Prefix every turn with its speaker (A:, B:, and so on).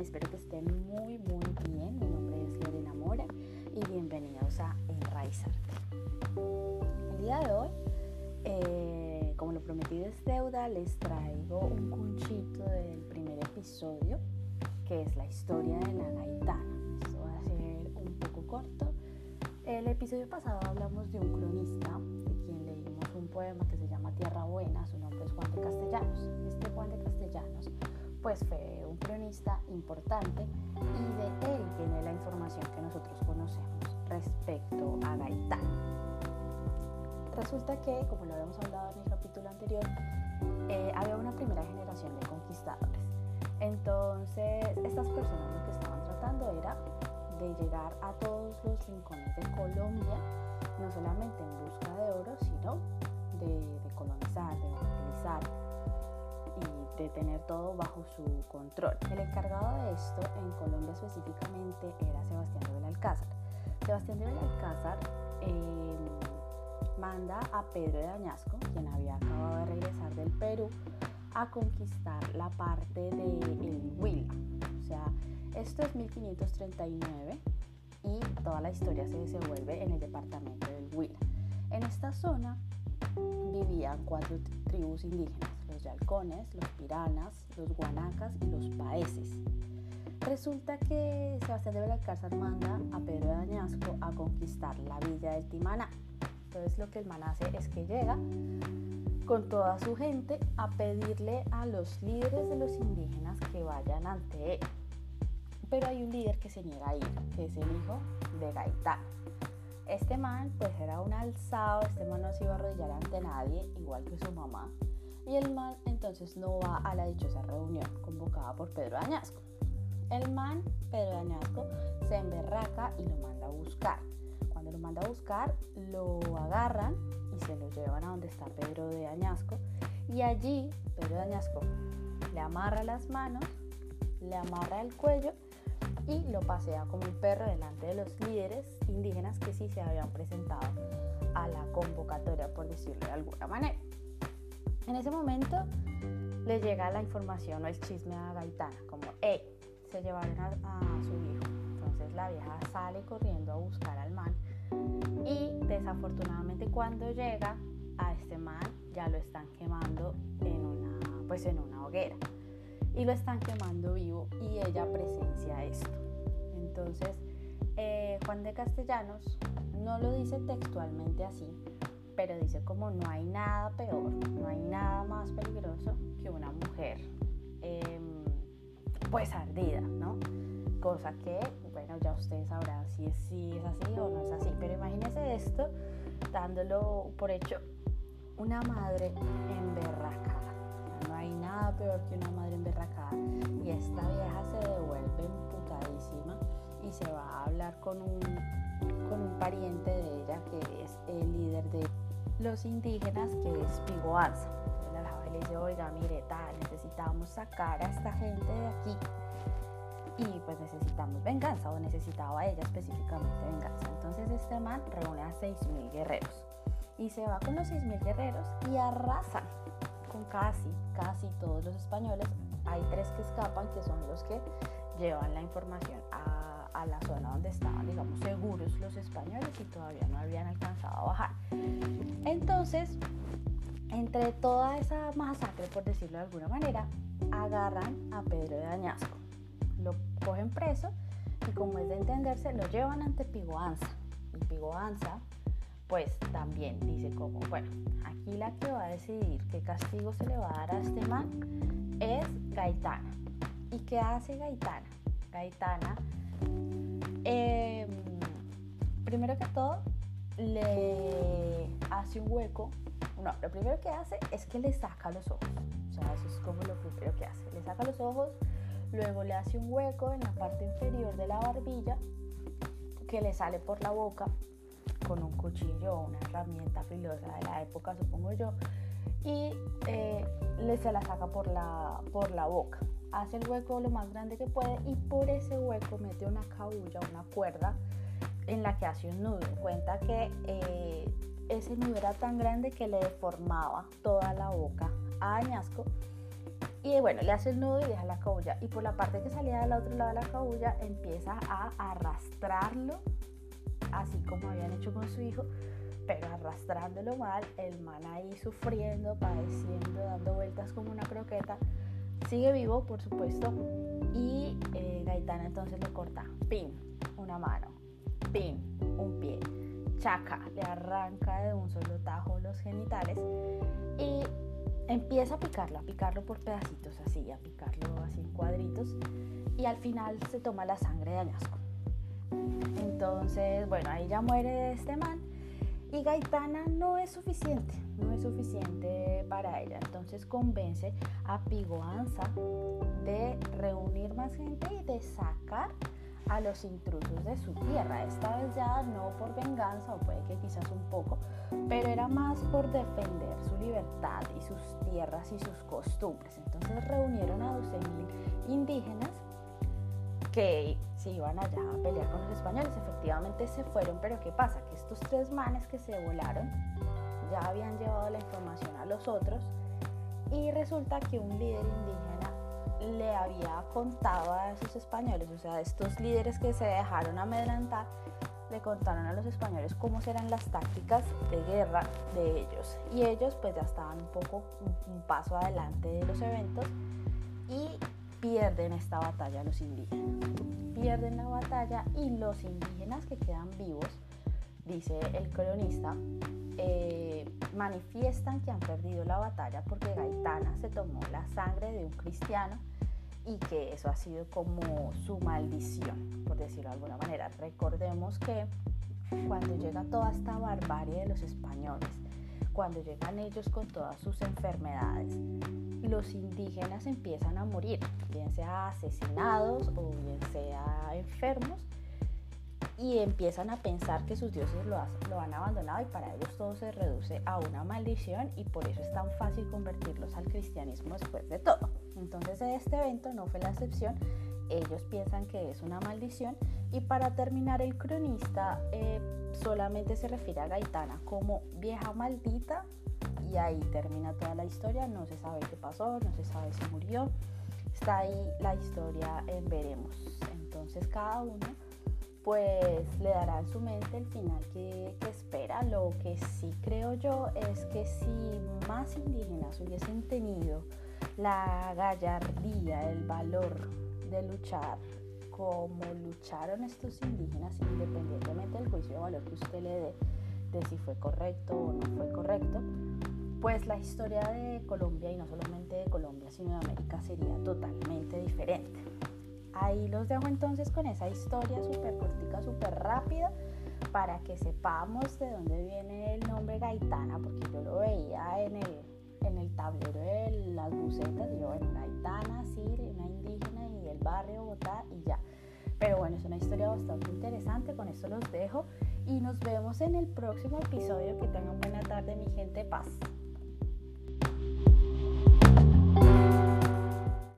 A: están? Espero que estén muy, muy bien. Mi nombre es Lorena Mora y bienvenidos a Enraizarte. El día de hoy, eh, como lo prometido es deuda, les traigo un conchito del primer episodio, que es la historia de la gaitana. Esto va a ser un poco corto. El episodio pasado hablamos de un cronista, de quien leímos un poema que se llama Tierra Buena, su nombre es Juan de Castellanos. Este Juan de Castellanos pues fue cronista importante y de él viene la información que nosotros conocemos respecto a Gaitán. Resulta que, como lo habíamos hablado en el capítulo anterior, eh, había una primera generación de conquistadores. Entonces, estas personas lo que estaban tratando era de llegar a todos los rincones de Colombia, no solamente en busca de oro, sino de, colonizar, de y de tener todo bajo su control. El encargado de esto en Colombia específicamente era Sebastián de Belalcázar. Sebastián de Belalcázar eh, manda a Pedro de Añasco, quien había acabado de regresar del Perú, a conquistar la parte de el Huila. O sea, esto es 1539 y toda la historia se desenvuelve en el departamento del Huila. En esta zona vivían cuatro tribus indígenas, los yalcones, los piranas, los guanacas y los paeses. Resulta que Sebastián de Belalcázar manda a Pedro de Añasco a conquistar la villa del Timaná. Entonces lo que el man hace es que llega con toda su gente a pedirle a los líderes de los indígenas que vayan ante él. Pero hay un líder que se niega a ir, que es el hijo de Gaitán. Este man pues era un alzado, este man no se iba a arrodillar ante nadie, igual que su mamá. Y el man entonces no va a la dichosa reunión convocada por Pedro Añasco. El man, Pedro Añasco, se emberraca y lo manda a buscar. Cuando lo manda a buscar, lo agarran y se lo llevan a donde está Pedro de Añasco. Y allí Pedro de Añasco le amarra las manos, le amarra el cuello y lo pasea como un perro delante de los líderes indígenas que sí se habían presentado a la convocatoria, por decirlo de alguna manera. En ese momento le llega la información o el chisme a Gaitana, como, hey, se llevaron a, su hijo. Entonces la vieja sale corriendo a buscar al man y desafortunadamente cuando llega a este man ya lo están quemando en una, pues en una hoguera y lo están quemando vivo y ella presencia esto. Entonces, eh, Juan de Castellanos no lo dice textualmente así, pero dice como no hay nada peor, no hay nada más peligroso que una mujer eh, pues ardida, ¿no? Cosa que, bueno, ya ustedes sabrán si es, si es así o no es así, pero imagínense esto dándolo por hecho una madre emberracada no hay nada peor que una madre emberracada. Y esta vieja se devuelve emputadísima y se va a hablar con un, con un pariente de ella que es el líder de los indígenas, que es Pigoanza. La le dice, oiga, mire, tal, necesitamos sacar a esta gente de aquí. Y pues necesitamos venganza, o necesitaba ella específicamente venganza. Entonces este man reúne a 6.000 guerreros. Y se va con los 6.000 guerreros y arrasan con casi, casi todos los españoles. Hay tres que escapan, que son los que llevan la información a, a, la zona donde estaban, digamos, seguros los españoles y todavía no habían alcanzado a bajar. Entonces, entre toda esa masacre, por decirlo de alguna manera, agarran a Pedro de Añasco, lo cogen preso y como es de entenderse, lo llevan ante Pigoanza. Y Pigoanza pues también dice como, bueno, aquí la que va a decidir qué castigo se le va a dar a este man es Gaitana. ¿Y qué hace Gaitana? Gaitana, eh, primero que todo, le hace un hueco. No, lo primero que hace es que le saca los ojos. O sea, eso es como lo primero que hace. Le saca los ojos, luego le hace un hueco en la parte inferior de la barbilla que le sale por la boca con un cuchillo o una herramienta filosa de la época, supongo yo, y eh, le se la saca por la, por la boca. Hace el hueco lo más grande que puede y por ese hueco mete una cabulla, una cuerda en la que hace un nudo. Cuenta que eh, ese nudo era tan grande que le deformaba toda la boca a Añasco Y bueno, le hace el nudo y deja la cabulla. Y por la parte que salía del otro lado de la cabulla, empieza a arrastrarlo, así como habían hecho con su hijo, pero arrastrándolo mal, el man ahí sufriendo, padeciendo, dando vueltas como una croqueta. Sigue vivo, por supuesto, y eh, entonces le corta, pin, una mano, pin, un pie, chaca, le arranca de un solo tajo los genitales y empieza a picarlo, a picarlo por pedacitos así, a picarlo así en cuadritos y al final se toma la sangre de añasco. Entonces, bueno, ahí ya muere este man y Gaitana no es suficiente, no es suficiente para ella. Entonces convence a Pigoanza de reunir más gente y de sacar a los intrusos de su tierra. Esta vez ya no por venganza, o puede que quizás un poco, pero era más por defender su libertad y sus tierras y sus costumbres. Entonces reunieron a 12.000 indígenas que se iban allá a pelear con los españoles. Efectivamente se fueron, pero ¿qué pasa? Que estos tres manes que se volaron ya habían llevado la información a los otros y resulta que un líder indígena le había contado a esos españoles, o sea, estos líderes que se dejaron amedrentar, le contaron a los españoles cómo serán las tácticas de guerra de ellos. Y ellos pues ya estaban un poco un paso adelante de los eventos y pierden esta batalla los indígenas. Pierden la batalla y los indígenas que quedan vivos, dice el cronista, eh, manifiestan que han perdido la batalla porque Gaitana se tomó la sangre de un cristiano y que eso ha sido como su maldición, por decirlo de alguna manera. Recordemos que cuando llega toda esta barbarie de los españoles, cuando llegan ellos con todas sus enfermedades, los indígenas empiezan a morir, bien sea asesinados o bien sea enfermos, y empiezan a pensar que sus dioses lo, lo, han abandonado y para ellos todo se reduce a una maldición y por eso es tan fácil convertirlos al cristianismo después de todo. Entonces este evento no fue la excepción, ellos piensan que es una maldición y para terminar el cronista eh, solamente se refiere a Gaitana como vieja maldita y ahí termina toda la historia, no se sabe qué pasó, no se sabe si murió, está ahí la historia en veremos. Entonces cada uno pues le dará en su mente el final que, que, espera. Lo que sí creo yo es que si más indígenas hubiesen tenido la gallardía, el valor de luchar como lucharon estos indígenas, independientemente del juicio de valor que usted le dé de si fue correcto o no fue correcto, pues la historia de Colombia, y no solamente de Colombia, sino de América, sería totalmente diferente. Ahí los dejo entonces con esa historia súper cortica, súper rápida, para que sepamos de dónde viene el nombre Gaitana, porque yo lo veía en el, en el tablero de las bucetas, yo, bueno, Gaitana, sí, una indígena y el barrio Bogotá y. Pero bueno, es una historia bastante interesante, con esto los dejo y nos vemos en el próximo episodio. Que tengan buena tarde, mi gente, paz.